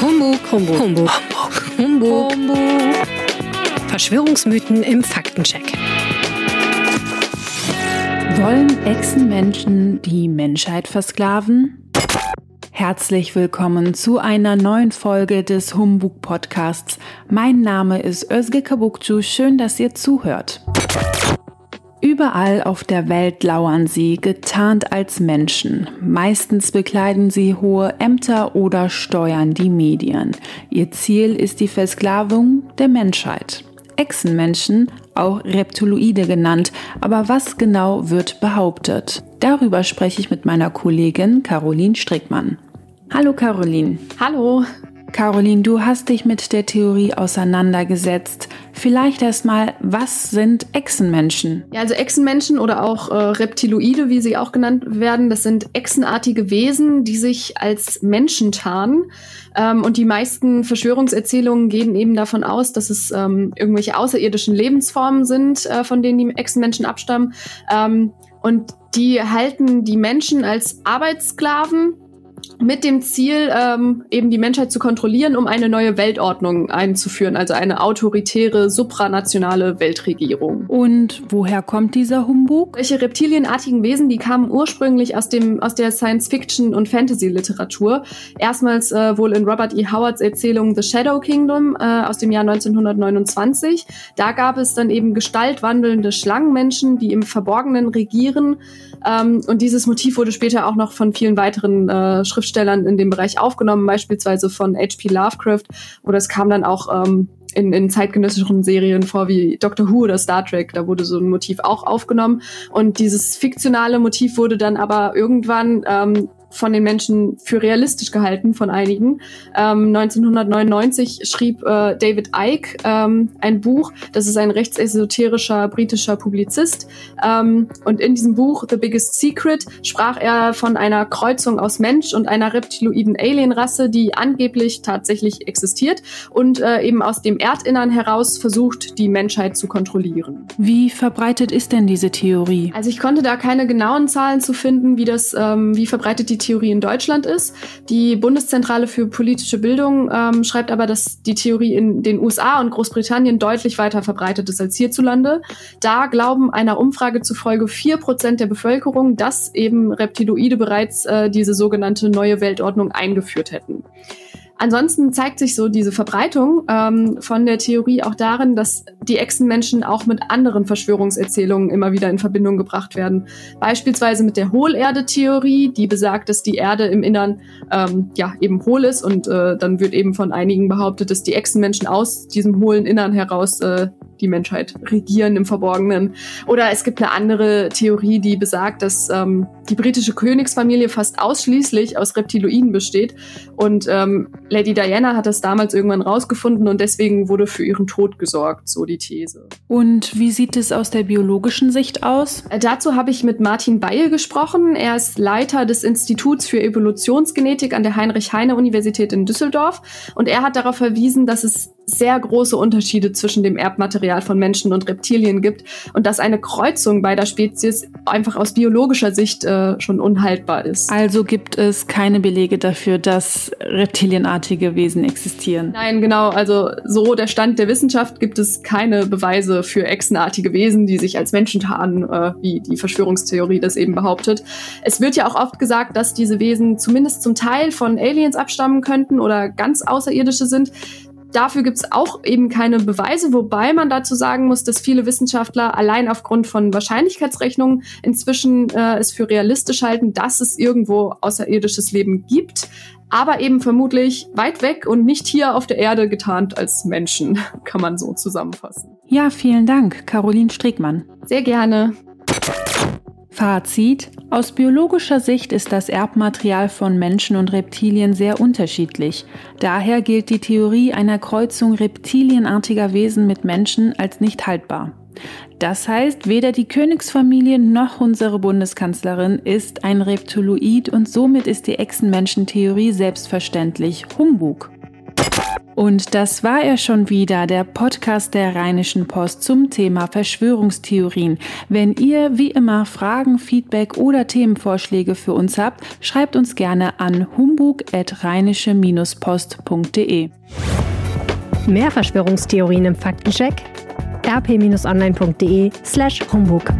Humbug, Humbug, Humbug, Humbug, Humbug. Verschwörungsmythen im Faktencheck. Wollen Echsenmenschen die Menschheit versklaven? Herzlich willkommen zu einer neuen Folge des Humbug Podcasts. Mein Name ist Özge Kabukcu. Schön, dass ihr zuhört. Überall auf der Welt lauern sie, getarnt als Menschen. Meistens bekleiden sie hohe Ämter oder steuern die Medien. Ihr Ziel ist die Versklavung der Menschheit. Echsenmenschen, auch Reptiloide genannt. Aber was genau wird behauptet? Darüber spreche ich mit meiner Kollegin Caroline Strickmann. Hallo Caroline. Hallo. Caroline, du hast dich mit der Theorie auseinandergesetzt. Vielleicht erstmal, was sind Echsenmenschen? Ja, also Echsenmenschen oder auch äh, Reptiloide, wie sie auch genannt werden, das sind echsenartige Wesen, die sich als Menschen tarnen. Ähm, und die meisten Verschwörungserzählungen gehen eben davon aus, dass es ähm, irgendwelche außerirdischen Lebensformen sind, äh, von denen die Echsenmenschen abstammen. Ähm, und die halten die Menschen als Arbeitssklaven mit dem Ziel, ähm, eben die Menschheit zu kontrollieren, um eine neue Weltordnung einzuführen, also eine autoritäre, supranationale Weltregierung. Und woher kommt dieser Humbug? Welche reptilienartigen Wesen, die kamen ursprünglich aus, dem, aus der Science-Fiction- und Fantasy-Literatur. Erstmals äh, wohl in Robert E. Howards Erzählung The Shadow Kingdom äh, aus dem Jahr 1929. Da gab es dann eben gestaltwandelnde Schlangenmenschen, die im Verborgenen regieren. Ähm, und dieses Motiv wurde später auch noch von vielen weiteren äh, Schriftstellern in dem Bereich aufgenommen, beispielsweise von H.P. Lovecraft. Oder es kam dann auch ähm, in, in zeitgenössischen Serien vor wie Doctor Who oder Star Trek. Da wurde so ein Motiv auch aufgenommen. Und dieses fiktionale Motiv wurde dann aber irgendwann ähm, von den Menschen für realistisch gehalten, von einigen. Ähm, 1999 schrieb äh, David Icke ähm, ein Buch, das ist ein rechtsesoterischer britischer Publizist. Ähm, und in diesem Buch The Biggest Secret sprach er von einer Kreuzung aus Mensch und einer reptiloiden Alienrasse, die angeblich tatsächlich existiert und äh, eben aus dem Erdinnern heraus versucht, die Menschheit zu kontrollieren. Wie verbreitet ist denn diese Theorie? Also ich konnte da keine genauen Zahlen zu finden, wie das, ähm, wie verbreitet die Theorie in Deutschland ist. Die Bundeszentrale für politische Bildung ähm, schreibt aber, dass die Theorie in den USA und Großbritannien deutlich weiter verbreitet ist als hierzulande. Da glauben einer Umfrage zufolge vier Prozent der Bevölkerung, dass eben Reptiloide bereits äh, diese sogenannte neue Weltordnung eingeführt hätten. Ansonsten zeigt sich so diese Verbreitung ähm, von der Theorie auch darin, dass die Echsenmenschen auch mit anderen Verschwörungserzählungen immer wieder in Verbindung gebracht werden. Beispielsweise mit der Hohlerde-Theorie, die besagt, dass die Erde im Innern ähm, ja eben hohl ist und äh, dann wird eben von einigen behauptet, dass die Echsenmenschen aus diesem hohlen Innern heraus äh, die Menschheit regieren im Verborgenen. Oder es gibt eine andere Theorie, die besagt, dass ähm, die britische Königsfamilie fast ausschließlich aus Reptiloiden besteht. Und ähm, Lady Diana hat das damals irgendwann rausgefunden und deswegen wurde für ihren Tod gesorgt, so die These. Und wie sieht es aus der biologischen Sicht aus? Äh, dazu habe ich mit Martin Beil gesprochen. Er ist Leiter des Instituts für Evolutionsgenetik an der Heinrich-Heine-Universität in Düsseldorf. Und er hat darauf verwiesen, dass es sehr große Unterschiede zwischen dem Erbmaterial von Menschen und Reptilien gibt und dass eine Kreuzung beider Spezies einfach aus biologischer Sicht äh, schon unhaltbar ist. Also gibt es keine Belege dafür, dass reptilienartige Wesen existieren. Nein, genau. Also so der Stand der Wissenschaft gibt es keine Beweise für echsenartige Wesen, die sich als Menschen tarnen, äh, wie die Verschwörungstheorie das eben behauptet. Es wird ja auch oft gesagt, dass diese Wesen zumindest zum Teil von Aliens abstammen könnten oder ganz außerirdische sind. Dafür gibt es auch eben keine Beweise, wobei man dazu sagen muss, dass viele Wissenschaftler allein aufgrund von Wahrscheinlichkeitsrechnungen inzwischen äh, es für realistisch halten, dass es irgendwo außerirdisches Leben gibt, aber eben vermutlich weit weg und nicht hier auf der Erde getarnt als Menschen, kann man so zusammenfassen. Ja, vielen Dank, Caroline Strickmann. Sehr gerne. Fazit. Aus biologischer Sicht ist das Erbmaterial von Menschen und Reptilien sehr unterschiedlich. Daher gilt die Theorie einer Kreuzung reptilienartiger Wesen mit Menschen als nicht haltbar. Das heißt, weder die Königsfamilie noch unsere Bundeskanzlerin ist ein Reptiloid und somit ist die Echsenmenschen-Theorie selbstverständlich Humbug. Und das war er schon wieder, der Podcast der Rheinischen Post zum Thema Verschwörungstheorien. Wenn ihr wie immer Fragen, Feedback oder Themenvorschläge für uns habt, schreibt uns gerne an humbug.rheinische-post.de. Mehr Verschwörungstheorien im Faktencheck rp-online.de slash humbug.